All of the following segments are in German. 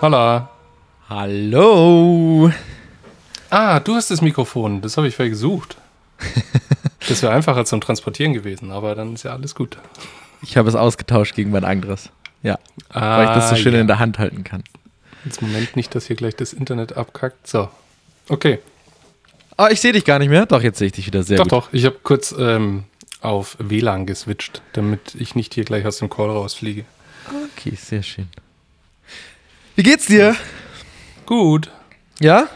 Holla. Hallo. Ah, du hast das Mikrofon. Das habe ich vorher gesucht. Das wäre einfacher zum Transportieren gewesen, aber dann ist ja alles gut. Ich habe es ausgetauscht gegen mein anderes. Ja, weil ich das so schön Ah, ja. in der Hand halten kann. Jetzt Moment nicht, dass hier gleich das Internet abkackt. So. Okay. Oh, ich sehe dich gar nicht mehr. Doch, jetzt sehe ich dich wieder sehr doch, gut. doch. Ich habe kurz ähm, auf WLAN geswitcht, damit ich nicht hier gleich aus dem Call rausfliege. Okay, sehr schön. Wie geht's dir? Gut. Ja?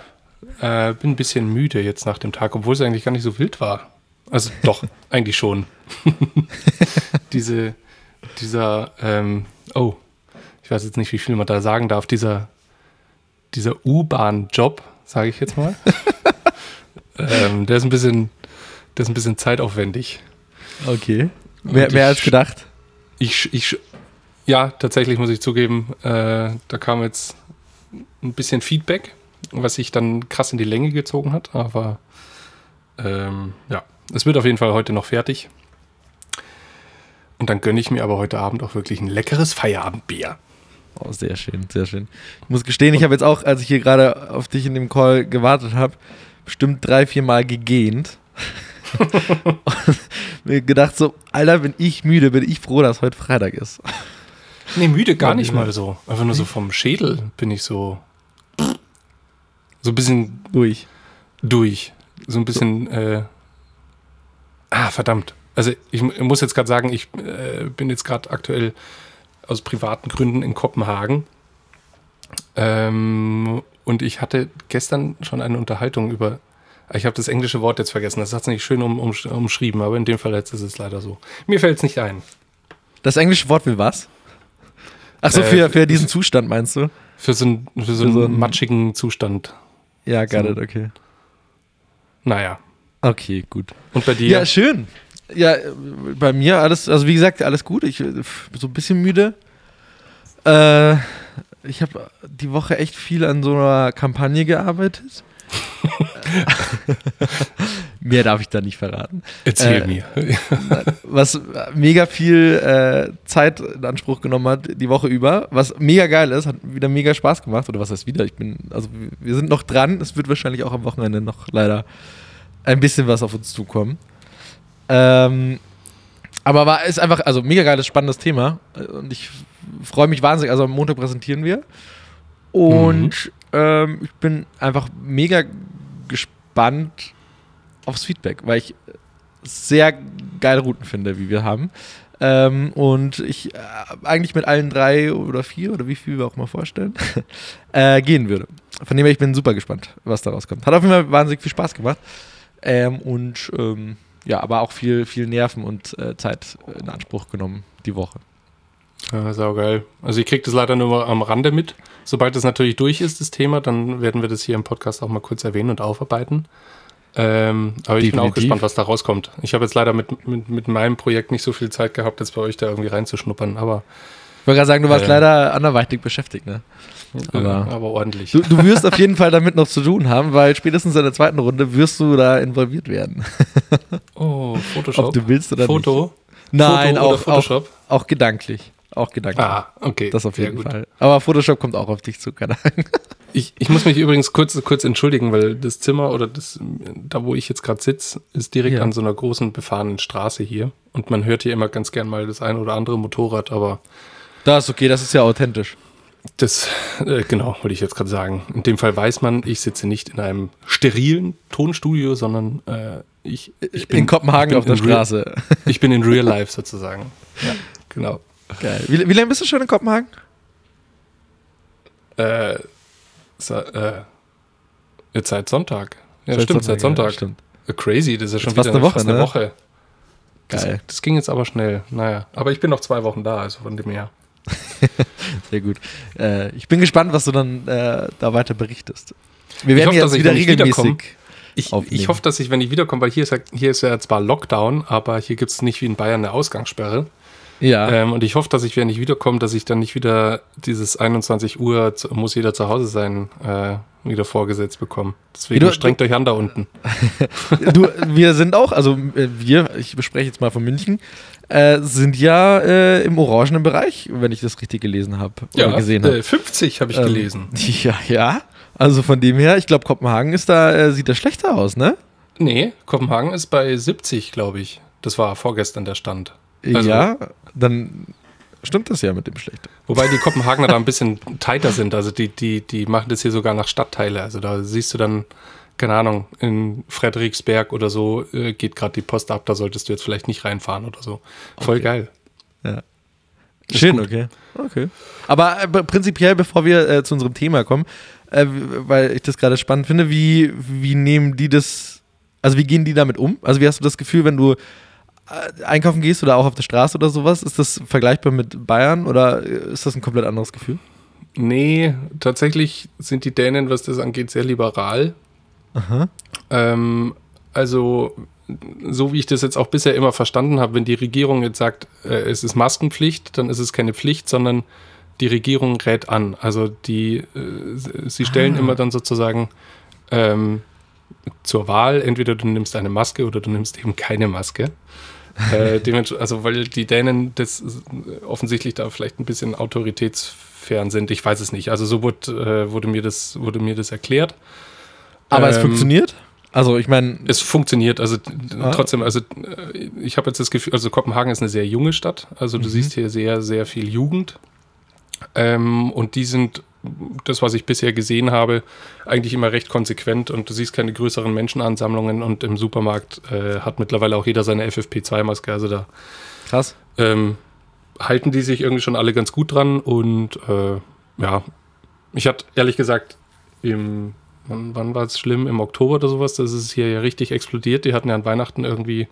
Äh, bin ein bisschen müde jetzt nach dem Tag, obwohl es eigentlich gar nicht so wild war. Also doch, eigentlich schon. Diese, dieser, ähm, oh, ich weiß jetzt nicht, wie viel man da sagen darf, dieser, dieser U-Bahn-Job, sage ich jetzt mal. ähm, der ist ein bisschen, der ist ein bisschen zeitaufwendig. Okay. Mehr, mehr als gedacht. Ich, ich, ja, tatsächlich muss ich zugeben, äh, da kam jetzt ein bisschen Feedback, was sich dann krass in die Länge gezogen hat, aber ähm, ja, es wird auf jeden Fall heute noch fertig. Und dann gönne ich mir aber heute Abend auch wirklich ein leckeres Feierabendbier. Oh, sehr schön, sehr schön. Ich muss gestehen, ich habe jetzt auch, als ich hier gerade auf dich in dem Call gewartet habe, bestimmt drei, vier Mal gegähnt. Und mir gedacht so, Alter, bin ich müde, bin ich froh, dass heute Freitag ist. Nee, müde gar nicht mal so. Einfach nur so vom Schädel bin ich so. So ein bisschen Durch. durch. So ein bisschen. Äh, ah, verdammt. Also, ich mu- muss jetzt gerade sagen, ich äh, bin jetzt gerade aktuell aus privaten Gründen in Kopenhagen. Ähm, und ich hatte gestern schon eine Unterhaltung über. Ich habe das englische Wort jetzt vergessen. Das hat es nicht schön um, um, umschrieben, aber in dem Fall jetzt ist es leider so. Mir fällt es nicht ein. Das englische Wort will was? Ach so, Äh, für, für diesen Zustand meinst du? Für so, einen- für so Für so einen matschigen Zustand. Ja, got So. it, okay. Naja. Okay, gut. Und bei dir? Ja, schön. Ja, bei mir alles, also wie gesagt, alles gut. Ich f- so ein bisschen müde. Äh, ich habe die Woche echt viel an so einer Kampagne gearbeitet. Mehr darf ich da nicht verraten. Erzähl äh, mir. Was mega viel äh, Zeit in Anspruch genommen hat die Woche über. Was mega geil ist, hat wieder mega Spaß gemacht. Oder was heißt wieder? Ich bin, also wir- sind noch dran. Es wird wahrscheinlich auch am Wochenende noch leider ein bisschen was auf uns zukommen. Ähm, aber war ist einfach, also mega geiles, spannendes Thema. Und ich freue mich wahnsinnig. Also am Montag präsentieren wir. Und ähm, ich bin einfach mega gespannt aufs Feedback, weil ich sehr geile Routen finde, wie wir haben. Ähm, und ich äh, eigentlich mit allen drei oder vier oder wie viel wir auch mal vorstellen, äh, gehen würde. Von dem her, ich bin super gespannt, was da rauskommt. Hat auf jeden Fall wahnsinnig viel Spaß gemacht. Ähm, und ähm, ja, aber auch viel, viel Nerven und äh, Zeit in Anspruch genommen die Woche. Ja, saugeil. Also ich kriege das leider nur am Rande mit. Sobald das natürlich durch ist, das Thema, dann werden wir das hier im Podcast auch mal kurz erwähnen und aufarbeiten. Ähm, aber ich bin auch Definitiv. gespannt, was da rauskommt. Ich habe jetzt leider mit, mit, mit meinem Projekt nicht so viel Zeit gehabt, jetzt bei euch da irgendwie reinzuschnuppern, aber, Ich wollte gerade sagen, du warst Äh. leider anderweitig beschäftigt, ne? Aber- aber ordentlich. Du, du wirst auf jeden Fall damit noch zu tun haben, weil spätestens in der zweiten Runde wirst du da involviert werden. oh, Photoshop. Ob du willst oder Foto. nicht. Nein, Foto auch, auch, auch gedanklich. Auch gedanklich. Ah, okay. das auf jeden. Fall. Aber Photoshop kommt auch auf dich zu, keine Ahnung. Ich, ich muss mich übrigens kurz, kurz entschuldigen, weil das Zimmer oder das, da wo ich jetzt gerade sitze, ist direkt Ja. an so einer großen befahrenen Straße hier. Und man hört hier immer ganz gern mal das ein oder andere Motorrad, aber Das ist okay, das ist ja authentisch. das, äh, genau, wollte ich jetzt gerade sagen. In dem Fall weiß man, ich sitze nicht in einem sterilen Tonstudio, sondern äh, ich, ich bin in Kopenhagen bin auf der in real- Straße. Ich bin in real life sozusagen. Ja, genau. Geil. Wie, wie lange bist du schon in Kopenhagen? Äh, so, äh, jetzt seit Sonntag. Ja, Seit stimmt, seit Sonntag. Ja, stimmt. Äh, Crazy, das ist ja schon fast wieder eine Woche, fast eine ne? Woche. Das, Geil. das ging jetzt aber schnell. Naja, aber ich bin noch zwei Wochen da, also von dem her. Sehr gut. Äh, ich bin gespannt, was du dann äh, da weiter berichtest. Wir werden hoffe, jetzt wieder regelmäßig. Ich, ich hoffe, dass ich, wenn ich wiederkomme, weil hier ist, ja, hier ist ja zwar Lockdown, aber hier gibt es nicht wie in Bayern eine Ausgangssperre. Ja. Ähm, und ich hoffe, dass ich, wenn ich wiederkomme, dass ich dann nicht wieder dieses 21 Uhr muss jeder zu Hause sein, äh, wieder vorgesetzt bekomme. Deswegen Du- strengt euch an da unten. Du, wir sind auch, also äh, wir, ich bespreche jetzt mal von München, äh, sind ja äh, im orangenen Bereich, wenn ich das richtig gelesen habe oder gesehen habe. äh, 50 habe ich Ähm, gelesen. Ja, ja. Also von dem her, ich glaube, Kopenhagen ist da, äh, sieht da schlechter aus, ne? Nee, Kopenhagen ist bei 70, glaube ich. Das war vorgestern der Stand. Also- ja, dann stimmt das ja mit dem schlechter. Wobei die Kopenhagener da ein bisschen tighter sind. Also die, die, die machen das hier sogar nach Stadtteile. Also da siehst du dann, keine Ahnung, in Frederiksberg oder so äh, geht gerade die Post ab, da solltest du jetzt vielleicht nicht reinfahren oder so. Voll Okay. geil. Ja. Ist Schön, gut. okay. Okay. Aber äh, prinzipiell, bevor wir äh, zu unserem Thema kommen, äh, weil ich das gerade spannend finde, wie, wie nehmen die das, also wie gehen die damit um? Also wie hast du das Gefühl, wenn du einkaufen gehst oder auch auf der Straße oder sowas, ist das vergleichbar mit Bayern oder äh, ist das ein komplett anderes Gefühl? Nee, tatsächlich sind die Dänen, was das angeht, sehr liberal. Aha. Ähm, also, so wie ich das jetzt auch bisher immer verstanden habe, wenn die Regierung jetzt sagt, äh, es ist Maskenpflicht, dann ist es keine Pflicht, sondern die Regierung rät an. Also die, äh, sie stellen Ah. immer dann sozusagen ähm, zur Wahl, entweder du nimmst eine Maske oder du nimmst eben keine Maske. Äh, also weil die Dänen das offensichtlich da vielleicht ein bisschen autoritätsfern sind. Ich weiß es nicht. Also so wurde, äh, wurde, mir, das, wurde mir das erklärt. Aber es Ähm, funktioniert? Also ich meine, es funktioniert, also Ah. trotzdem, also äh, ich habe jetzt das Gefühl, also Kopenhagen ist eine sehr junge Stadt, also du Mhm. siehst hier sehr, sehr viel Jugend. Ähm, und die sind, das, was ich bisher gesehen habe, eigentlich immer recht konsequent und du siehst keine größeren Menschenansammlungen und im Supermarkt äh, hat mittlerweile auch jeder seine FFP2-Maske, also da krass. ähm, halten die sich irgendwie schon alle ganz gut dran und äh, ja, ich hatte ehrlich gesagt im, wann, wann war es schlimm? Im Oktober oder sowas, das ist hier ja richtig explodiert. Die hatten ja an Weihnachten irgendwie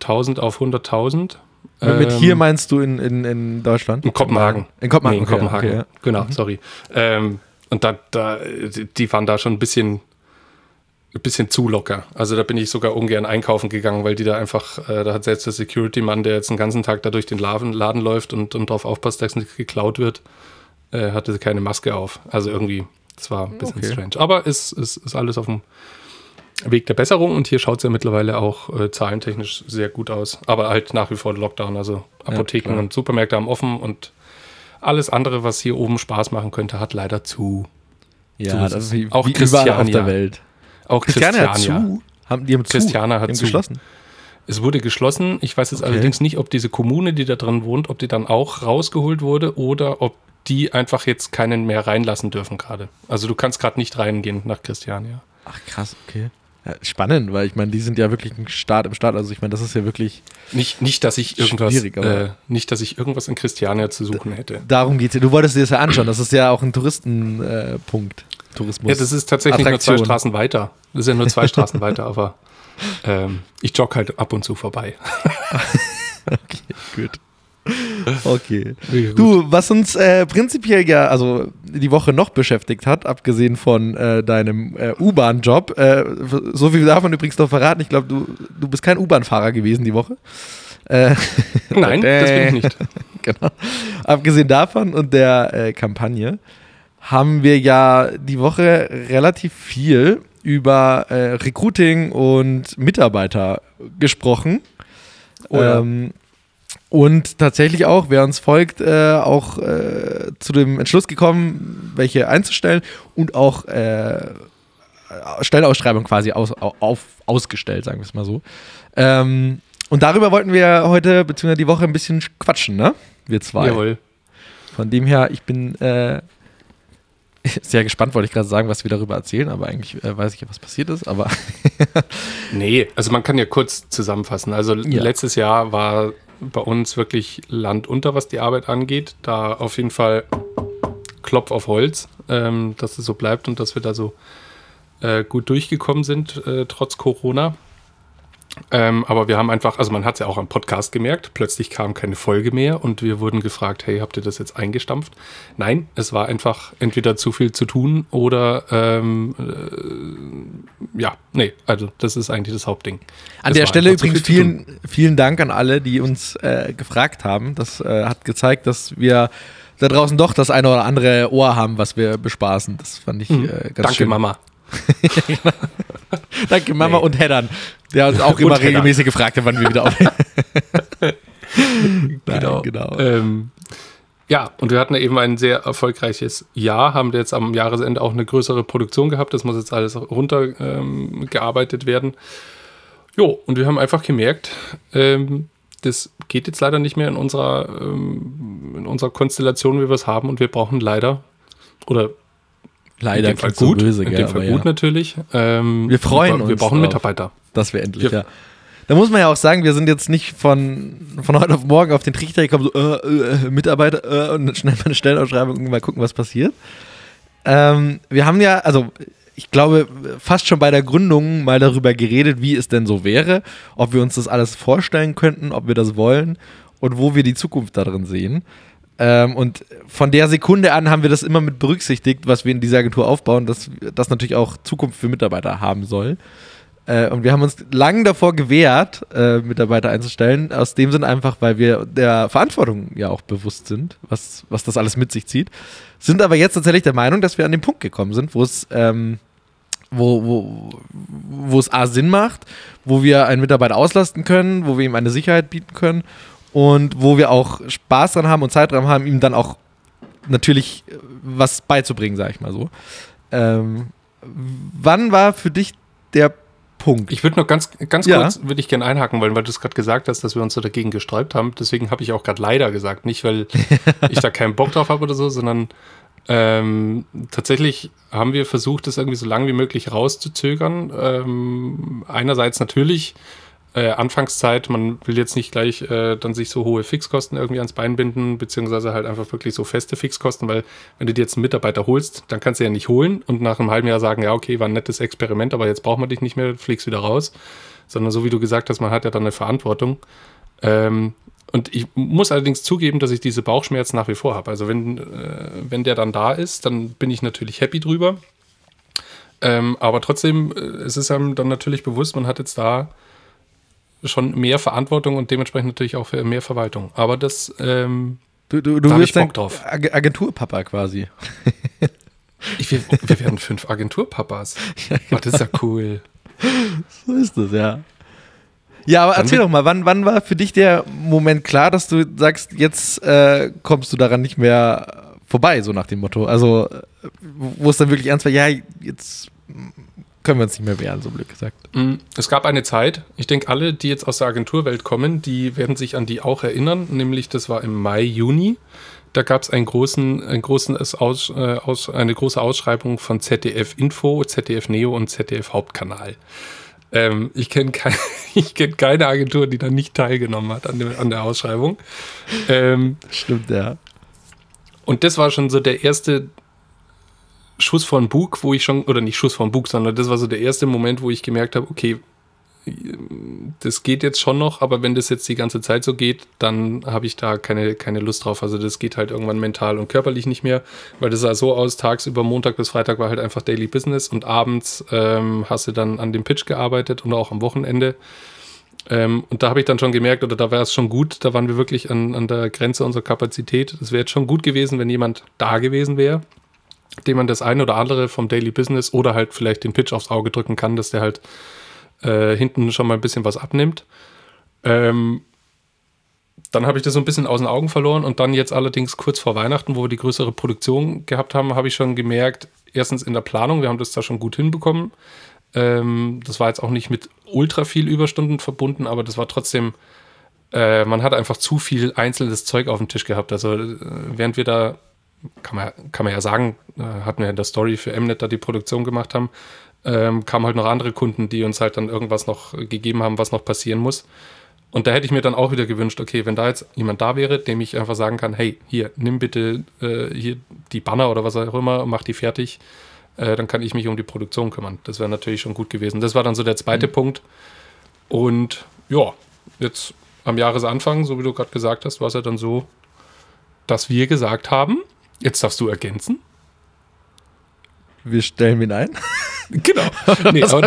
1000 auf 100.000. mit Ähm, hier meinst du in, in, in Deutschland? in Kopenhagen. In Kopenhagen. Nee, in okay, Kopenhagen. okay, ja. Genau, sorry. Ähm, und da, da, die waren da schon ein bisschen, ein bisschen zu locker. Also da bin ich sogar ungern einkaufen gegangen, weil die da einfach, äh, da hat selbst der Security-Mann, der jetzt den ganzen Tag da durch den Laden, Laden läuft und, und darauf aufpasst, dass nichts geklaut wird, äh, hatte keine Maske auf. Also irgendwie, das war ein bisschen Okay. strange. Aber es ist, ist alles auf dem Weg der Besserung und hier schaut es ja mittlerweile auch äh, zahlentechnisch sehr gut aus. Aber halt nach wie vor Lockdown. Also Apotheken klar. und Supermärkte haben offen und alles andere, was hier oben Spaß machen könnte, hat leider zu. So Ja, ist das ist wie, Auch wie überall auf Christiania. der Welt. Auch Christiane hat Christiania. zu. Haben, die haben zu. Christiane hat die haben zu. geschlossen. Es wurde geschlossen. Ich weiß jetzt Okay. allerdings nicht, ob diese Kommune, die da drin wohnt, ob die dann auch rausgeholt wurde oder ob die einfach jetzt keinen mehr reinlassen dürfen gerade. Also du kannst gerade nicht reingehen nach Christiania. Ach krass, okay. Ja, spannend, weil ich meine, die sind ja wirklich ein Staat im Staat. Also ich meine, das ist ja wirklich, Nicht, nicht, dass ich irgendwas, äh, nicht, dass ich irgendwas in Christiania zu suchen hätte. darum geht es. Du wolltest dir das ja anschauen. Das ist ja auch ein Touristenpunkt. Äh. Tourismus. Ja, das ist tatsächlich nur zwei Attraktion. Straßen weiter. Das ist ja nur zwei Straßen weiter, aber ähm, ich jogge halt ab und zu vorbei. gut. Okay. Du, was uns äh, prinzipiell ja, also die Woche noch beschäftigt hat, abgesehen von äh, deinem äh, U-Bahn-Job, äh, so viel darf man übrigens noch verraten. Ich glaube, du, du bist kein U-Bahn-Fahrer gewesen die Woche. Äh, Nein, das bin ich nicht. genau. Abgesehen davon und der äh, Kampagne haben wir ja die Woche relativ viel über Recruiting und Mitarbeiter gesprochen. Oh ja. ähm, und tatsächlich auch, wer uns folgt, äh, auch äh, zu dem Entschluss gekommen, welche einzustellen und auch äh, Stellenausschreibung quasi aus, au- auf, ausgestellt, sagen wir es mal so. Ähm, und darüber wollten wir heute, beziehungsweise die Woche, ein bisschen quatschen, ne? Wir zwei. Jawohl. Von dem her, ich bin äh, sehr gespannt, wollte ich gerade sagen, was wir darüber erzählen, aber eigentlich äh, weiß ich ja, was passiert ist, aber Nee, also man kann ja kurz zusammenfassen. Also Ja. letztes Jahr war bei uns wirklich Land unter, was die Arbeit angeht. Da auf jeden Fall Klopf auf Holz, ähm, dass es so bleibt und dass wir da so äh, gut durchgekommen sind, äh, trotz Corona. Ähm, aber wir haben einfach, also man hat es ja auch am Podcast gemerkt, plötzlich kam keine Folge mehr und wir wurden gefragt, hey, habt ihr das jetzt eingestampft? Nein, es war einfach entweder zu viel zu tun oder ähm, äh, ja, nee, also das ist eigentlich das Hauptding. An Es der Stelle übrigens vielen, vielen Dank an alle, die uns äh, gefragt haben. Das äh, hat gezeigt, dass wir da draußen doch das eine oder andere Ohr haben, was wir bespaßen. Das fand ich äh, ganz. Danke, schön. Mama. Danke, Mama Nee. und Heddern, der uns auch immer regelmäßig gefragt hat, wann wir wieder auf. Nein, Genau. genau. Ähm, ja, und wir hatten eben ein sehr erfolgreiches Jahr, haben jetzt am Jahresende auch eine größere Produktion gehabt. Das muss jetzt alles runtergearbeitet ähm, werden. Jo, und wir haben einfach gemerkt, ähm, das geht jetzt leider nicht mehr in unserer, ähm, in unserer Konstellation, wie wir es haben. Und wir brauchen leider, oder Leider in dem Fall klingt so gut, böse, in dem Fall gut ja, natürlich. Ähm, Wir freuen wir, Wir uns brauchen drauf. Mitarbeiter. Dass wir endlich, Wir- ja. Da muss man ja auch sagen, wir sind jetzt nicht von, von heute auf morgen auf den Trichter gekommen, so, äh, äh, Mitarbeiter, äh, und schnell mal eine Stellenausschreibung und mal gucken, was passiert. Ähm, wir haben ja, also ich glaube, fast schon bei der Gründung mal darüber geredet, wie es denn so wäre, ob wir uns das alles vorstellen könnten, ob wir das wollen und wo wir die Zukunft darin sehen. Ähm, und von der Sekunde an haben wir das immer mit berücksichtigt, was wir in dieser Agentur aufbauen, dass das natürlich auch Zukunft für Mitarbeiter haben soll. Äh, und wir haben uns lang davor gewehrt, äh, Mitarbeiter einzustellen, aus dem Sinn einfach, weil wir der Verantwortung ja auch bewusst sind, was, was das alles mit sich zieht. Sind aber jetzt tatsächlich der Meinung, dass wir an den Punkt gekommen sind, wo es, ähm, wo, wo, wo es A Sinn macht, wo wir einen Mitarbeiter auslasten können, wo wir ihm eine Sicherheit bieten können und wo wir auch Spaß dran haben und Zeit dran haben, ihm dann auch natürlich äh, was beizubringen, sag ich mal so. Ähm, wann war für dich der Punkt? Ich würde noch ganz, ganz Ja. kurz, würde ich gerne einhaken wollen, weil du es gerade gesagt hast, dass wir uns so dagegen gesträubt haben. Deswegen habe ich auch gerade leider gesagt. Nicht, weil ich da keinen Bock drauf habe oder so, sondern ähm, tatsächlich haben wir versucht, das irgendwie so lange wie möglich rauszuzögern. Ähm, einerseits natürlich äh, Anfangszeit, man will jetzt nicht gleich äh, dann sich so hohe Fixkosten irgendwie ans Bein binden, beziehungsweise halt einfach wirklich so feste Fixkosten, weil wenn du dir jetzt einen Mitarbeiter holst, dann kannst du ja nicht holen und nach einem halben Jahr sagen, ja, okay, war ein nettes Experiment, aber jetzt brauchen wir dich nicht mehr, fliegst wieder raus. Sondern so wie du gesagt hast, man hat ja dann eine Verantwortung. Ähm, und ich muss allerdings zugeben, dass ich diese Bauchschmerzen nach wie vor habe. Also wenn, äh, wenn der dann da ist, dann bin ich natürlich happy drüber. Ähm, aber trotzdem, äh, es ist einem dann natürlich bewusst, man hat jetzt da schon mehr Verantwortung und dementsprechend natürlich auch für mehr Verwaltung. Aber das, ähm, Du, du, du wirst ich Bock drauf. Ag Agenturpapa quasi. ich, wir, wir werden fünf Agenturpapas. Oh, das ist ja cool. So ist es, ja. Ja, aber Dann erzähl doch mal, wann, wann war für dich der Moment klar, dass du sagst, jetzt äh, kommst du daran nicht mehr vorbei, so nach dem Motto? Also, äh, wo es dann wirklich ernst war, ja, jetzt können wir uns nicht mehr wehren, so blöd gesagt. Mm, Es gab eine Zeit, ich denke, alle, die jetzt aus der Agenturwelt kommen, die werden sich an die auch erinnern, nämlich das war im Mai, Juni. Da gab es einen großen, einen großen aus, äh, aus, eine große Ausschreibung von ZDF Info, ZDF Neo und ZDF Hauptkanal. Ähm, ich kenne kein, ich kenn keine Agentur, die da nicht teilgenommen hat an, der- an der Ausschreibung. Ähm, Stimmt, ja. und das war schon so der erste Schuss von Bug, wo ich schon, oder nicht Schuss von Bug, sondern das war so der erste Moment, wo ich gemerkt habe, okay, das geht jetzt schon noch, aber wenn das jetzt die ganze Zeit so geht, dann habe ich da keine, keine Lust drauf. Also das geht halt irgendwann mental und körperlich nicht mehr, weil das sah so aus, tagsüber Montag bis Freitag war halt einfach Daily Business und abends ähm, hast du dann an dem Pitch gearbeitet und auch am Wochenende. Ähm, und da habe ich dann schon gemerkt, oder da war es schon gut, da waren wir wirklich an, an der Grenze unserer Kapazität. Es wäre jetzt schon gut gewesen, wenn jemand da gewesen wäre, dem man das eine oder andere vom Daily Business oder halt vielleicht den Pitch aufs Auge drücken kann, dass der halt äh, hinten schon mal ein bisschen was abnimmt. Ähm, dann habe ich das so ein bisschen aus den Augen verloren und dann jetzt allerdings kurz vor Weihnachten, wo wir die größere Produktion gehabt haben, habe ich schon gemerkt, erstens in der Planung, wir haben das da schon gut hinbekommen. Ähm, das war jetzt auch nicht mit ultra viel Überstunden verbunden, aber das war trotzdem, äh, man hat einfach zu viel einzelnes Zeug auf dem Tisch gehabt. Also äh, während wir da, kann man, kann man ja sagen, äh, hatten wir in der Story für Mnet da die Produktion gemacht haben, ähm, kamen halt noch andere Kunden, die uns halt dann irgendwas noch gegeben haben, was noch passieren muss. Und da hätte ich mir dann auch wieder gewünscht, okay, wenn da jetzt jemand da wäre, dem ich einfach sagen kann, hey, hier, nimm bitte äh, hier die Banner oder was auch immer, mach die fertig, äh, dann kann ich mich um die Produktion kümmern. Das wäre natürlich schon gut gewesen. Das war dann so der zweite Punkt. Und ja, jetzt am Jahresanfang, so wie du gerade gesagt hast, war es ja dann so, dass wir gesagt haben, jetzt darfst du ergänzen. Wir stellen ihn ein. Genau. Nee, aber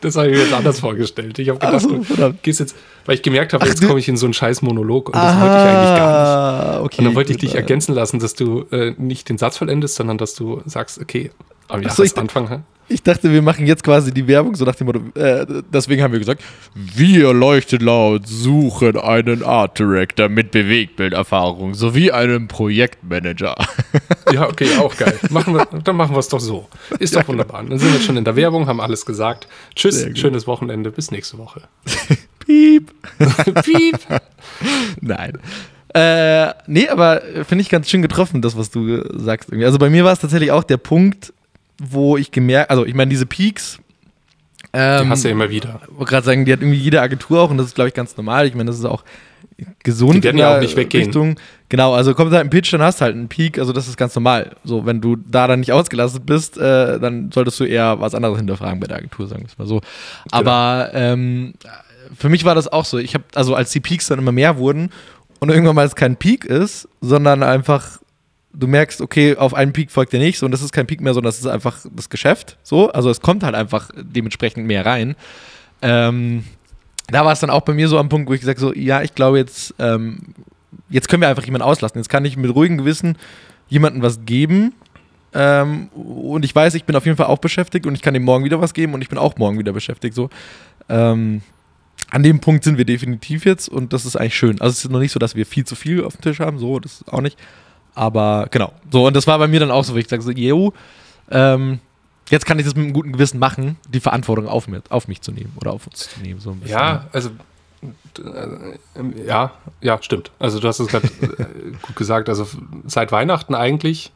das habe ich mir jetzt anders vorgestellt. Ich habe gedacht, so, du gehst jetzt, weil ich gemerkt habe, jetzt komme ich in so einen scheiß Monolog und das wollte ich eigentlich gar nicht. Okay, Und dann wollte ich dich äh, ergänzen lassen, dass du äh, nicht den Satz vollendest, sondern dass du sagst, okay, am Ach so, ich- hä? Ich dachte, wir machen jetzt quasi die Werbung, so nach dem Motto, äh, deswegen haben wir gesagt, wir leuchten laut suchen einen Art Director mit Bewegtbilderfahrung sowie einen Projektmanager. Ja, okay, auch geil. Machen wir, dann machen wir es doch so. Ist doch wunderbar. Dann sind wir schon in der Werbung, haben alles gesagt. Tschüss, schönes Wochenende, bis nächste Woche. Piep. Piep. Nein. Äh, nee, aber finde ich ganz schön getroffen, das, was du äh, sagst. Irgendwie. Also bei mir war es tatsächlich auch der Punkt, wo ich gemerkt, also ich meine, diese Peaks, Die ähm, hast du ja immer wieder. wollte gerade sagen, die hat irgendwie jede Agentur auch und das ist, glaube ich, ganz normal. Ich meine, das ist auch gesund. Die werden ja auch nicht weggehen. Richtung. Genau, also kommt halt ein Pitch, dann hast du halt einen Peak, also das ist ganz normal. So, wenn du da dann nicht ausgelastet bist, äh, dann solltest du eher was anderes hinterfragen bei der Agentur, sagen wir es mal so. Aber ähm, für mich war das auch so. Ich habe, also als die Peaks dann immer mehr wurden und irgendwann mal es kein Peak ist, sondern einfach du merkst, okay, auf einen Peak folgt der nächste und das ist kein Peak mehr, sondern das ist einfach das Geschäft. So, also es kommt halt einfach dementsprechend mehr rein. Ähm, da war es dann auch bei mir so am Punkt, wo ich gesagt so, ja, ich glaube jetzt, ähm, jetzt können wir einfach jemanden auslassen. Jetzt kann ich mit ruhigem Gewissen jemandem was geben. Ähm, und ich weiß, ich bin auf jeden Fall auch beschäftigt und ich kann ihm morgen wieder was geben und ich bin auch morgen wieder beschäftigt. So. Ähm, an dem Punkt sind wir definitiv jetzt und das ist eigentlich schön. Also es ist noch nicht so, dass wir viel zu viel auf dem Tisch haben, so, das ist auch nicht. Aber genau. So, und das war bei mir dann auch so, wo ich sage so, yo, ähm, jetzt kann ich das mit einem guten Gewissen machen, die Verantwortung auf, mir, auf mich zu nehmen oder auf uns zu nehmen. So. Ja, also äh, ja, ja, stimmt. Also du hast es gerade äh, gut gesagt. Also seit Weihnachten eigentlich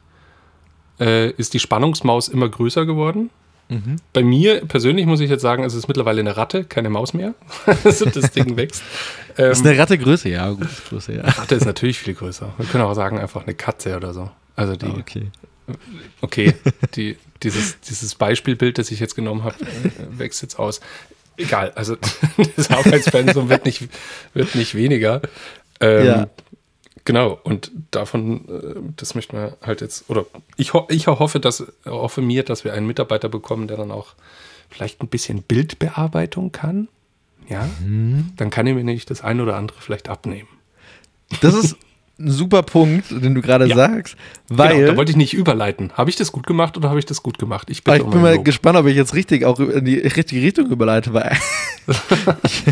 äh, ist die Spannungsmaus immer größer geworden. Mhm. Bei mir persönlich muss ich jetzt sagen, es ist mittlerweile eine Ratte, keine Maus mehr. also das Ding wächst. Ähm, Ist eine Ratte Größe, ja, gut, Größe, ja. Ratte ist natürlich viel größer. Wir können auch sagen, einfach eine Katze oder so. Also die, Ah, okay. okay, die, dieses, dieses Beispielbild, das ich jetzt genommen habe, äh, wächst jetzt aus. Egal, also das Arbeitspensum wird nicht, wird nicht weniger. Ähm, Ja. Genau, und davon, äh, das möchten wir halt jetzt, oder ich, ho ich hoffe, dass, hoffe mir, dass wir einen Mitarbeiter bekommen, der dann auch vielleicht ein bisschen Bildbearbeitung kann. Ja, Mhm. dann kann er mir nämlich das ein oder andere vielleicht abnehmen. Das ist ein super Punkt, den du gerade Ja. sagst, weil. genau, da wollte ich nicht überleiten. Habe ich das gut gemacht oder habe ich das gut gemacht? Ich ich bin mal Lob. gespannt, ob ich jetzt richtig auch in die richtige Richtung überleite, weil ich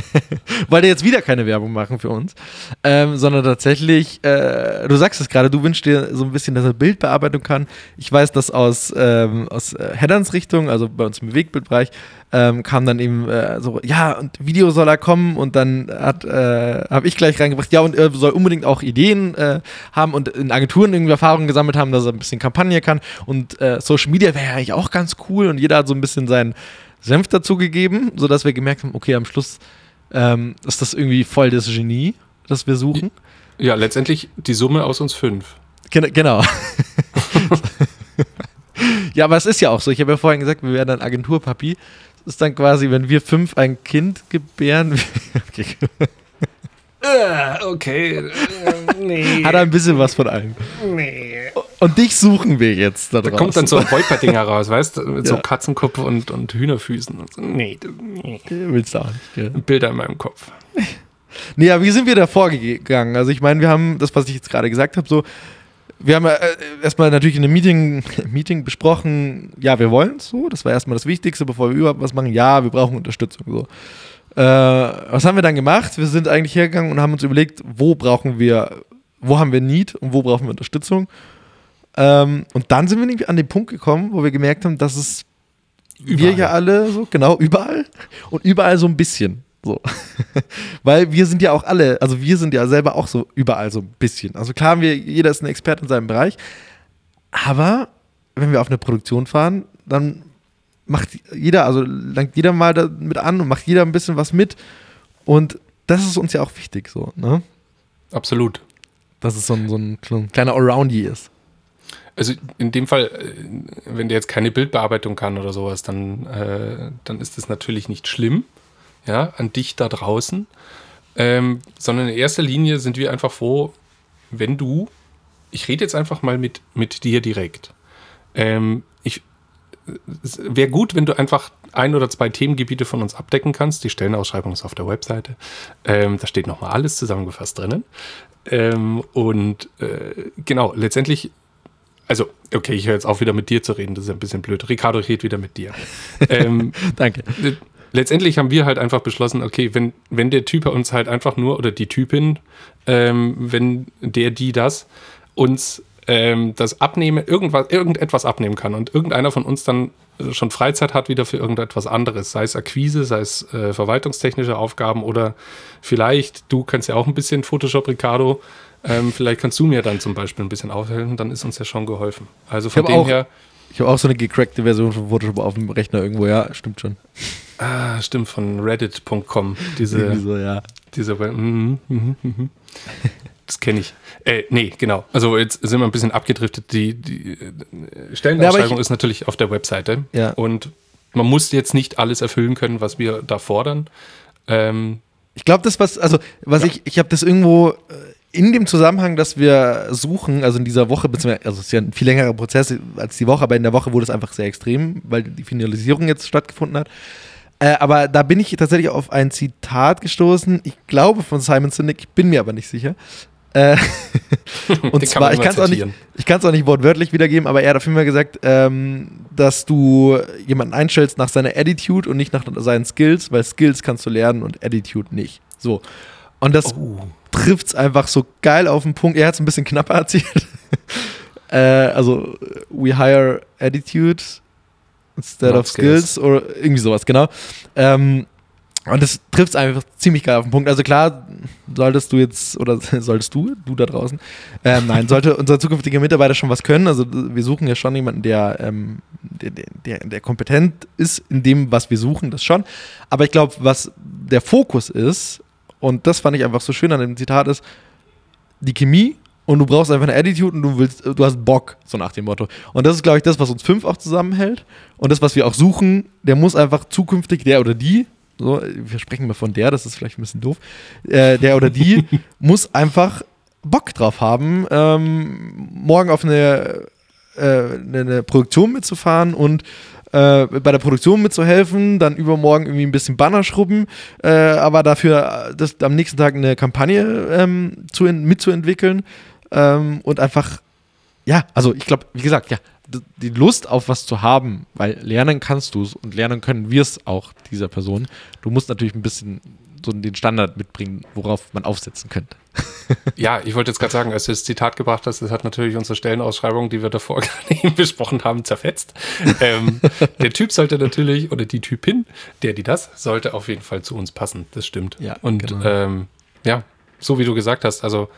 wollte jetzt wieder keine Werbung machen für uns, ähm, sondern tatsächlich, äh, du sagst es gerade, du wünschst dir so ein bisschen, dass er Bildbearbeitung kann. Ich weiß, dass aus, ähm, aus äh, Hedderns Richtung, also bei uns im Bewegtbildbereich, ähm, kam dann eben äh, so, ja, und Video soll er kommen und dann hat, äh, habe ich gleich reingebracht, ja, und er soll unbedingt auch Ideen äh, haben und in Agenturen irgendwie Erfahrungen gesammelt haben, dass er ein bisschen Kampagne kann und äh, Social Media wäre ja eigentlich auch ganz cool und jeder hat so ein bisschen seinen Senf dazu gegeben, sodass wir gemerkt haben, okay, am Schluss ähm, ist das irgendwie voll das Genie, das wir suchen. Ja, letztendlich die Summe aus uns fünf. Gen genau. ja, aber es ist ja auch so. Ich habe ja vorhin gesagt, wir wären dann Agenturpapi. Es ist dann quasi, wenn wir fünf ein Kind gebären, okay. Okay, nee. hat er ein bisschen was von allem. nee. Und dich suchen wir jetzt da Da draußen. kommt dann so ein Wolperding heraus, weißt du? Mit so Ja. Katzenkopf und, und Hühnerfüßen. Und so. Nee, nee. Willst du auch nicht, gell? Bilder in meinem Kopf. Nee, ja, wie sind wir da vorgegangen? Also ich meine, wir haben das, was ich jetzt gerade gesagt habe, so, wir haben ja äh, erstmal natürlich in einem Meeting, Meeting besprochen, ja, wir wollen es so, das war erstmal das Wichtigste, bevor wir überhaupt was machen, ja, wir brauchen Unterstützung. So. Äh, was haben wir dann gemacht? Wir sind eigentlich hergegangen und haben uns überlegt, wo brauchen wir, wo haben wir Need und wo brauchen wir Unterstützung. Ähm, und dann sind wir an den Punkt gekommen, wo wir gemerkt haben, dass es wir Überall. ja alle so, genau, überall und überall so ein bisschen. So. Weil wir sind ja auch alle, also wir sind ja selber auch so überall so ein bisschen. Also klar haben wir, jeder ist ein Experte in seinem Bereich, aber wenn wir auf eine Produktion fahren, dann macht jeder, also langt jeder mal damit an und macht jeder ein bisschen was mit. Und das ist uns ja auch wichtig, so, ne? Absolut. Dass es so ein, so ein kleiner Allroundy ist. Also in dem Fall, äh, wenn der jetzt keine Bildbearbeitung kann oder sowas, dann, äh, dann ist das natürlich nicht schlimm, ja, an dich da draußen. Ähm, sondern in erster Linie sind wir einfach froh, wenn du, ich rede jetzt einfach mal mit, mit dir direkt. Ähm, wäre gut, wenn du einfach ein oder zwei Themengebiete von uns abdecken kannst. Die Stellenausschreibung ist auf der Webseite. Ähm, da steht nochmal alles zusammengefasst drinnen. Ähm, und äh, genau, letztendlich, also, okay, ich höre jetzt auf, wieder mit dir zu reden. Das ist ein bisschen blöd. Ricardo redet wieder mit dir. ähm, Danke. Letztendlich haben wir halt einfach beschlossen, okay, wenn, wenn der Typ uns halt einfach nur, oder die Typin, ähm, wenn der, die das, uns ähm, das Abnehmen, irgendwas, irgendetwas abnehmen kann und irgendeiner von uns dann schon Freizeit hat wieder für irgendetwas anderes, sei es Akquise, sei es äh, verwaltungstechnische Aufgaben oder vielleicht, du kannst ja auch ein bisschen Photoshop, Ricardo, ähm, vielleicht kannst du mir dann zum Beispiel ein bisschen aufhelfen, dann ist uns ja schon geholfen. Also von dem auch, her. Ich habe auch so eine gecrackte Version von Photoshop auf dem Rechner irgendwo, ja, stimmt schon. Ah, stimmt, von reddit.com. Diese, so, ja. diese, mm, mm, mm, das kenne ich. Äh, nee, genau. Also jetzt sind wir ein bisschen abgedriftet. Die, die äh, Stellenausschreibung ja, ist natürlich auf der Webseite. Ja. Und man muss jetzt nicht alles erfüllen können, was wir da fordern. Ähm, ich glaube, das, was, also, was ja. ich, ich habe das irgendwo äh, in dem Zusammenhang, dass wir suchen, also in dieser Woche, beziehungsweise, also es ist ja ein viel längerer Prozess als die Woche, aber in der Woche wurde es einfach sehr extrem, weil die Finalisierung jetzt stattgefunden hat. Äh, aber da bin ich tatsächlich auf ein Zitat gestoßen, ich glaube von Simon Sinek, ich bin mir aber nicht sicher. Äh, und zwar, ich kann es auch, nicht, auch nicht wortwörtlich wiedergeben, aber er hat auf jeden Fall gesagt, ähm, dass du jemanden einstellst nach seiner Attitude und nicht nach seinen Skills, weil Skills kannst du lernen und Attitude nicht. So. Und das oh. trifft es einfach so geil auf den Punkt. Er hat es ein bisschen knapper erzählt. äh, also, we hire Attitude instead Not of skills. skills oder irgendwie sowas, genau. Ähm, und das trifft es einfach ziemlich geil auf den Punkt. Also klar, solltest du jetzt, oder solltest du, du da draußen, ähm, nein, sollte unser zukünftiger Mitarbeiter schon was können. Also wir suchen ja schon jemanden, der, ähm, der, der, der kompetent ist in dem, was wir suchen, das schon. Aber ich glaube, was der Fokus ist, und das fand ich einfach so schön an dem Zitat, ist die Chemie und du brauchst einfach eine Attitude und du willst, du hast Bock, so nach dem Motto. Und das ist, glaube ich, das, was uns fünf auch zusammenhält. Und das, was wir auch suchen, der muss einfach zukünftig, der oder die, so, wir sprechen mal von der, das ist vielleicht ein bisschen doof, äh, der oder die muss einfach Bock drauf haben, ähm, morgen auf eine, äh, eine Produktion mitzufahren und äh, bei der Produktion mitzuhelfen, dann übermorgen irgendwie ein bisschen Banner schrubben, äh, aber dafür das, am nächsten Tag eine Kampagne ähm, zu, mitzuentwickeln ähm, und einfach, ja, also ich glaube, wie gesagt, ja, die Lust auf was zu haben, weil lernen kannst du es und lernen können wir es auch dieser Person. Du musst natürlich ein bisschen so den Standard mitbringen, worauf man aufsetzen könnte. ja, ich wollte jetzt gerade sagen, als du das Zitat gebracht hast, das hat natürlich unsere Stellenausschreibung, die wir davor gerade besprochen haben, zerfetzt. ähm, der Typ sollte natürlich, oder die Typin, der, die das, sollte auf jeden Fall zu uns passen. Das stimmt. Ja, und genau. ähm, ja, so wie du gesagt hast, also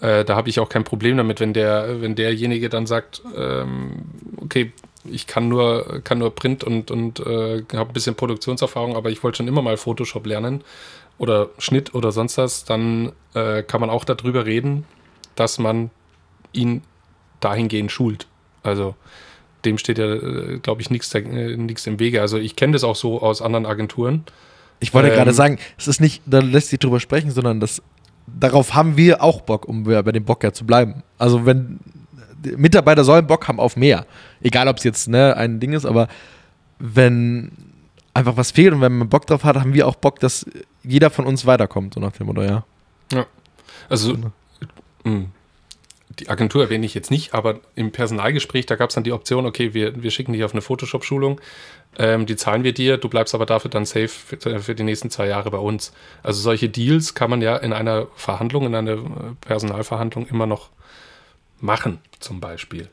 äh, da habe ich auch kein Problem damit, wenn der, wenn derjenige dann sagt, ähm, okay, ich kann nur, kann nur Print und, und äh, habe ein bisschen Produktionserfahrung, aber ich wollte schon immer mal Photoshop lernen oder Schnitt oder sonst was, dann äh, kann man auch darüber reden, dass man ihn dahingehend schult. Also dem steht ja, äh, glaube ich, nichts äh, im Wege. Also ich kenne das auch so aus anderen Agenturen. Ich wollte ähm, gerade sagen, es ist nicht, da lässt sich drüber sprechen, sondern das darauf haben wir auch Bock, um bei dem Bock ja zu bleiben. Also wenn Mitarbeiter sollen Bock haben auf mehr, egal ob es jetzt ne, ein Ding ist, aber wenn einfach was fehlt und wenn man Bock drauf hat, haben wir auch Bock, dass jeder von uns weiterkommt, so nach dem Motto, ja. Ja. Also, mh, hm, die Agentur erwähne ich jetzt nicht, aber im Personalgespräch, da gab es dann die Option, okay, wir, wir schicken dich auf eine Photoshop-Schulung, ähm, die zahlen wir dir, du bleibst aber dafür dann safe für, für, die nächsten zwei Jahre bei uns. Also solche Deals kann man ja in einer Verhandlung, in einer Personalverhandlung immer noch machen, zum Beispiel.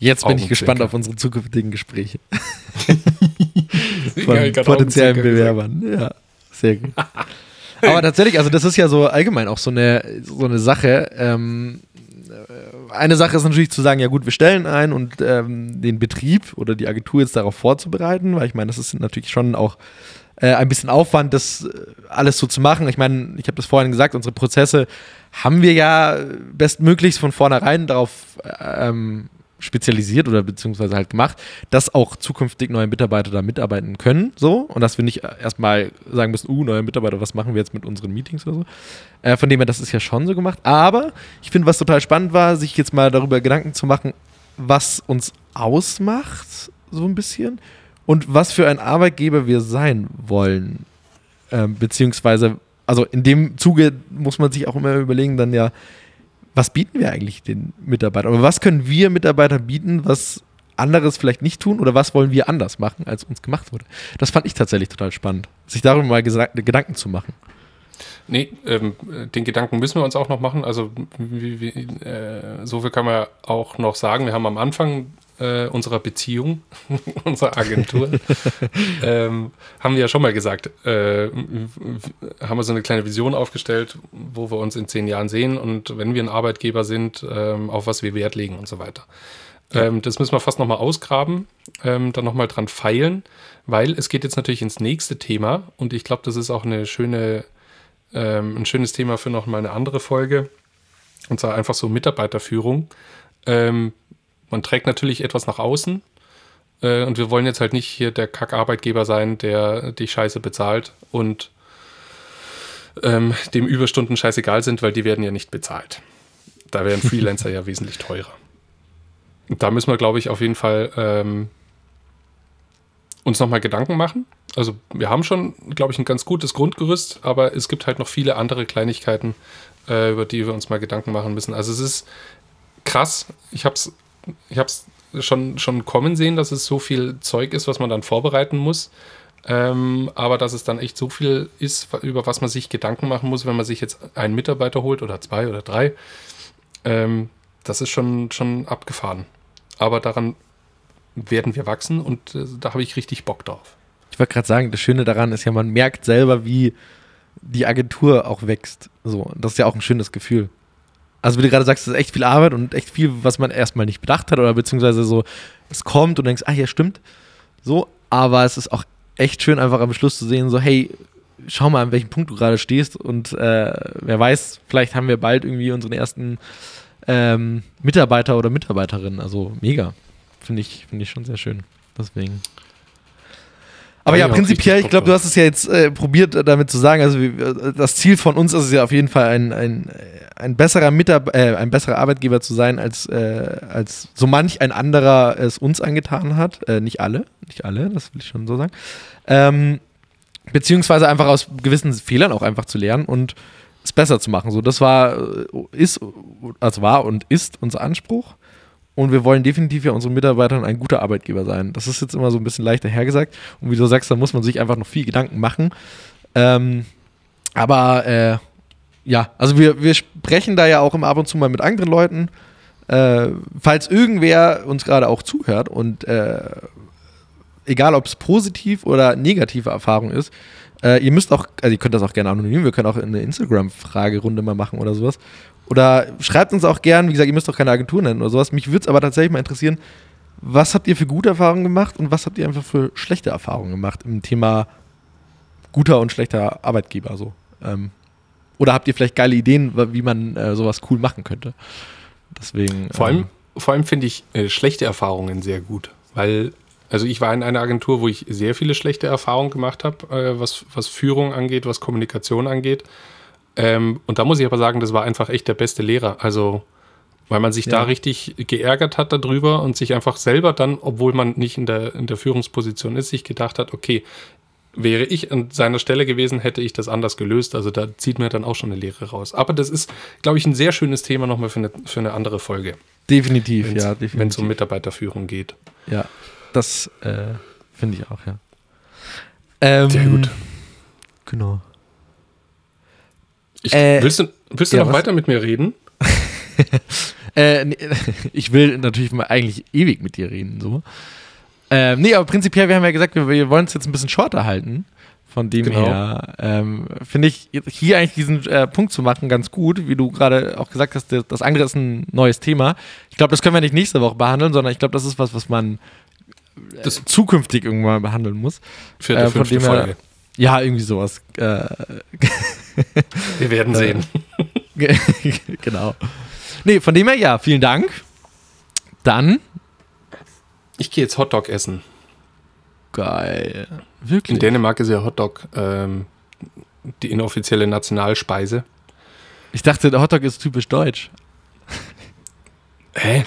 Jetzt bin ich gespannt auf unsere zukünftigen Gespräche. Von potenziellen Bewerbern. Ja, sehr gut. Aber tatsächlich, also das ist ja so allgemein auch so eine, so eine Sache. Ähm, eine Sache ist natürlich zu sagen, ja gut, wir stellen ein und ähm, den Betrieb oder die Agentur jetzt darauf vorzubereiten, weil ich meine, das ist natürlich schon auch äh, ein bisschen Aufwand, das äh, alles so zu machen. Ich meine, ich habe das vorhin gesagt, unsere Prozesse haben wir ja bestmöglichst von vornherein darauf ähm, spezialisiert oder beziehungsweise halt gemacht, dass auch zukünftig neue Mitarbeiter da mitarbeiten können, so und dass wir nicht erstmal sagen müssen, uh, neue Mitarbeiter, was machen wir jetzt mit unseren Meetings oder so. Äh, von dem her, das ist ja schon so gemacht. Aber ich finde, was total spannend war, sich jetzt mal darüber Gedanken zu machen, was uns ausmacht, so ein bisschen und was für ein Arbeitgeber wir sein wollen, ähm, beziehungsweise also in dem Zuge muss man sich auch immer überlegen, dann ja, was bieten wir eigentlich den Mitarbeitern? Aber was können wir Mitarbeiter bieten, was anderes vielleicht nicht tun oder was wollen wir anders machen, als uns gemacht wurde? Das fand ich tatsächlich total spannend, sich darüber mal Gedanken zu machen. Nee, ähm, den Gedanken müssen wir uns auch noch machen. Also, wie, wie, äh, so viel kann man auch noch sagen. Wir haben am Anfang äh, unserer Beziehung, unserer Agentur, ähm, haben wir ja schon mal gesagt, äh, haben wir so eine kleine Vision aufgestellt, wo wir uns in zehn Jahren sehen und wenn wir ein Arbeitgeber sind, ähm, auf was wir Wert legen und so weiter. Ähm, das müssen wir fast nochmal ausgraben, ähm, dann nochmal dran feilen, weil es geht jetzt natürlich ins nächste Thema und ich glaube, das ist auch eine schöne, ähm, ein schönes Thema für nochmal eine andere Folge. Und zwar einfach so Mitarbeiterführung. Ähm, man trägt natürlich etwas nach außen. Äh, und wir wollen jetzt halt nicht hier der Kack-Arbeitgeber sein, der dich scheiße bezahlt und ähm, dem Überstunden scheißegal sind, weil die werden ja nicht bezahlt. Da wären Freelancer ja wesentlich teurer. Da müssen wir, glaube ich, auf jeden Fall ähm, uns nochmal Gedanken machen. Also wir haben schon, glaube ich, ein ganz gutes Grundgerüst, aber es gibt halt noch viele andere Kleinigkeiten, äh, über die wir uns mal Gedanken machen müssen. Also es ist krass. Ich habe es ich habe es schon, schon kommen sehen, dass es so viel Zeug ist, was man dann vorbereiten muss. Ähm, aber dass es dann echt so viel ist, über was man sich Gedanken machen muss, wenn man sich jetzt einen Mitarbeiter holt oder zwei oder drei, ähm, das ist schon, schon abgefahren. Aber daran werden wir wachsen und äh, da habe ich richtig Bock drauf. Ich wollte gerade sagen, das Schöne daran ist ja, man merkt selber, wie die Agentur auch wächst. So, das ist ja auch ein schönes Gefühl. Also wie du gerade sagst, es ist echt viel Arbeit und echt viel, was man erstmal nicht bedacht hat oder beziehungsweise so, es kommt und denkst, ah ja, stimmt. So, aber es ist auch echt schön, einfach am Schluss zu sehen, so, hey, schau mal, an welchem Punkt du gerade stehst und äh, wer weiß, vielleicht haben wir bald irgendwie unseren ersten ähm, Mitarbeiter oder Mitarbeiterin. Also mega. Finde ich, find ich schon sehr schön. Deswegen. Aber ja, prinzipiell, ich glaube, du hast es ja jetzt äh, probiert, äh, damit zu sagen. Also, äh, das Ziel von uns ist es ja auf jeden Fall, ein, ein, ein, besserer, Mitab äh, ein besserer Arbeitgeber zu sein, als, äh, als so manch ein anderer es uns angetan hat. Äh, nicht alle, nicht alle, das will ich schon so sagen. Ähm, beziehungsweise einfach aus gewissen Fehlern auch einfach zu lernen und es besser zu machen. So, das war, ist, also war und ist unser Anspruch. Und wir wollen definitiv ja unseren Mitarbeitern ein guter Arbeitgeber sein. Das ist jetzt immer so ein bisschen leichter hergesagt. Und wie du sagst, da muss man sich einfach noch viel Gedanken machen. Ähm, aber äh, ja, also wir, wir sprechen da ja auch immer ab und zu mal mit anderen Leuten. Äh, falls irgendwer uns gerade auch zuhört und äh, egal ob es positiv oder negative Erfahrung ist, äh, ihr müsst auch, also ihr könnt das auch gerne anonym, wir können auch eine Instagram-Fragerunde mal machen oder sowas. Oder schreibt uns auch gern, wie gesagt, ihr müsst doch keine Agentur nennen oder sowas. Mich würde es aber tatsächlich mal interessieren, was habt ihr für gute Erfahrungen gemacht und was habt ihr einfach für schlechte Erfahrungen gemacht im Thema guter und schlechter Arbeitgeber so? Ähm, oder habt ihr vielleicht geile Ideen, wie man äh, sowas cool machen könnte? Deswegen. Vor allem, ähm, vor allem finde ich äh, schlechte Erfahrungen sehr gut, weil also ich war in einer Agentur, wo ich sehr viele schlechte Erfahrungen gemacht habe, äh, was, was Führung angeht, was Kommunikation angeht. Ähm, und da muss ich aber sagen, das war einfach echt der beste Lehrer. Also, weil man sich ja. da richtig geärgert hat darüber und sich einfach selber dann, obwohl man nicht in der, in der Führungsposition ist, sich gedacht hat, okay, wäre ich an seiner Stelle gewesen, hätte ich das anders gelöst. Also da zieht mir dann auch schon eine Lehre raus. Aber das ist, glaube ich, ein sehr schönes Thema nochmal für eine, für eine andere Folge. Definitiv, ja, definitiv. Wenn es um Mitarbeiterführung geht. Ja, das äh, finde ich auch, ja. Ähm, sehr gut. Genau. Ich, äh, willst du, willst du ja, noch was? weiter mit mir reden? äh, nee, ich will natürlich mal eigentlich ewig mit dir reden. So. Ähm, nee, aber prinzipiell, wir haben ja gesagt, wir, wir wollen es jetzt ein bisschen shorter halten. Von dem genau. her ähm, finde ich hier eigentlich diesen äh, Punkt zu machen ganz gut, wie du gerade auch gesagt hast, das andere ist ein neues Thema. Ich glaube, das können wir nicht nächste Woche behandeln, sondern ich glaube, das ist was, was man äh, zukünftig irgendwann behandeln muss. Für die äh, fünfte Folge. Her, ja, irgendwie sowas. Äh, Wir werden sehen. genau. Nee, von dem her ja, vielen Dank. Dann Ich gehe jetzt Hotdog essen. Geil. In Wirklich? Dänemark ist ja Hotdog ähm, die inoffizielle Nationalspeise. Ich dachte, der Hotdog ist typisch deutsch. Hä?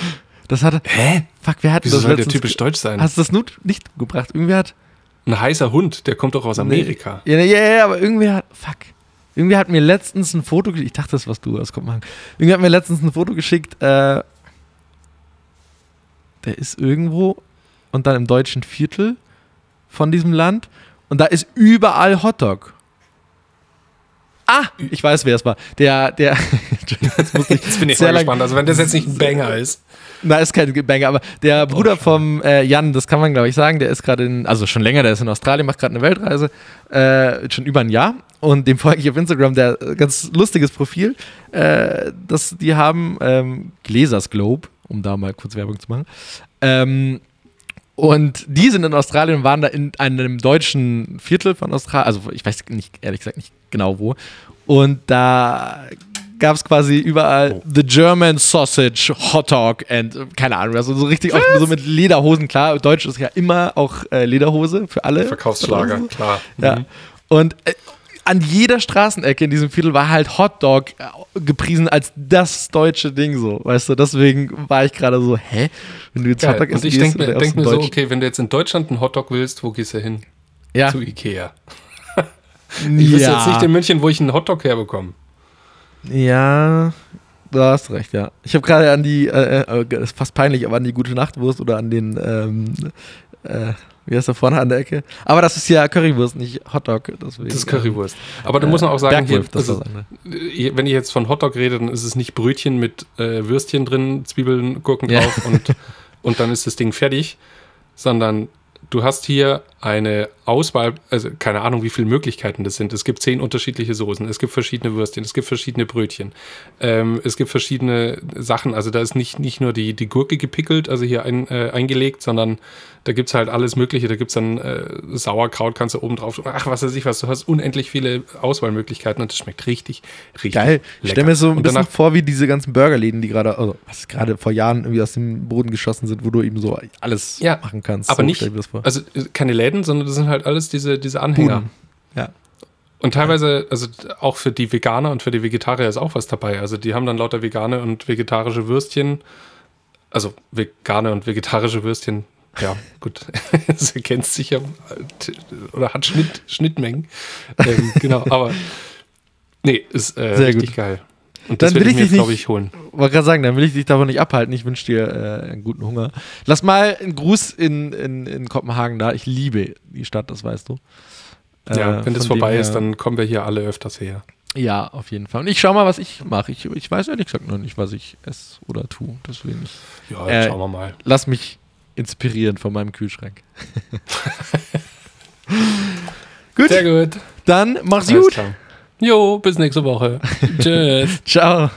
Das hatte. Hä? Fuck, wer hat Wieso das soll der typisch deutsch sein? Hast du das Nut nicht gebracht? Irgendwer hat. Ein heißer Hund, der kommt doch aus Amerika. Ja, ja, ja, aber irgendwer hat. Fuck. Irgendwer hat mir letztens ein Foto geschickt. Ich dachte, das was du aus Kopenhagen. Irgendwer hat mir letztens ein Foto geschickt. Äh, der ist irgendwo und dann im deutschen Viertel von diesem Land. Und da ist überall Hotdog. Ah, ich weiß, wer es war. Der, der. Jetzt muss ich Jetzt bin ich sehr mal gespannt. Also wenn das jetzt nicht ein Banger ist. Na, ist kein Banger, aber der Bruder vom äh, Jan, das kann man glaube ich sagen, der ist gerade in, also schon länger, der ist in Australien, macht gerade eine Weltreise, äh, schon über ein Jahr. Und dem folge ich auf Instagram, der äh, ganz lustiges Profil. Äh, das, die haben ähm, Gläsers Globe, um da mal kurz Werbung zu machen. Ähm, und die sind in Australien und waren da in einem deutschen Viertel von Australien, also ich weiß nicht, ehrlich gesagt nicht genau wo. Und da gab es quasi überall Oh. The German Sausage Hot Dog and keine Ahnung, also so richtig auch so mit Lederhosen, klar, Deutsch ist ja immer auch äh, Lederhose für alle. Verkaufsschlager, klar. Ja. Mhm. Und äh, an jeder Straßenecke in diesem Viertel war halt Hotdog äh, gepriesen als das deutsche Ding so, weißt du? Deswegen war ich gerade so, hä? Wenn du jetzt Geil. Hotdog Und essen ich gehst, denke mir, denk mir so, okay, wenn du jetzt in Deutschland einen Hotdog willst, wo gehst du hin? ja, Zu Ikea. Ich wüsste jetzt nicht in München, wo ich einen Hotdog herbekomme. Ja, du hast recht, ja. Ich habe gerade an die, äh, äh, das ist fast peinlich, aber an die gute Nachtwurst oder an den, ähm, äh, wie heißt der vorne an der Ecke? Aber das ist ja Currywurst, nicht Hotdog. Deswegen, Das ist Currywurst. Aber da muss man auch sagen, hier, das also, ist äh, wenn ich jetzt von Hotdog rede, dann ist es nicht Brötchen mit äh, Würstchen drin, Zwiebeln, Gurken Ja. drauf und, und dann ist das Ding fertig, sondern du hast hier eine Auswahl, also keine Ahnung, wie viele Möglichkeiten das sind. Es gibt zehn unterschiedliche Soßen, es gibt verschiedene Würstchen, es gibt verschiedene Brötchen, ähm, es gibt verschiedene Sachen. Also da ist nicht, nicht nur die, die Gurke gepickelt, also hier ein, äh, eingelegt, sondern da gibt es halt alles Mögliche. Da gibt es dann äh, Sauerkraut, kannst du oben drauf. Ach, was weiß ich was. Du hast unendlich viele Auswahlmöglichkeiten und das schmeckt richtig, richtig Geil. Ich stelle mir so ein bisschen vor, wie diese ganzen Burgerläden, die gerade, also was gerade vor Jahren irgendwie aus dem Boden geschossen sind, wo du eben so alles Ja, machen kannst. aber so nicht, das also äh, keine Läden, sondern das sind halt alles diese, diese Anhänger. Buden. Ja. Und teilweise, also auch für die Veganer und für die Vegetarier ist auch was dabei. Also die haben dann lauter vegane und vegetarische Würstchen. Also vegane und vegetarische Würstchen. Ja, gut. Es ergänzt sich ja äh, oder hat Schnitt, Schnittmengen. Ähm, genau, aber nee, ist äh, richtig gut. geil. Und Dann das will will ich ich dich glaube ich, holen. Wollte gerade sagen, dann will ich dich davon nicht abhalten. Ich wünsche dir äh, einen guten Hunger. Lass mal einen Gruß in, in, in Kopenhagen da. Ich liebe die Stadt, das weißt du. Ja, Äh, wenn das dem vorbei her- ist, dann kommen wir hier alle öfters her. Ja, auf jeden Fall. Und ich schau mal, was ich mache. Ich, ich weiß ehrlich gesagt noch nicht, was ich esse oder tue. Deswegen, ich Ja, Äh, schauen wir mal. lass mich inspirieren von meinem Kühlschrank. gut, Sehr gut. dann mach's Alles gut. klar. Jo, bis nächste Woche. Tschüss. Ciao.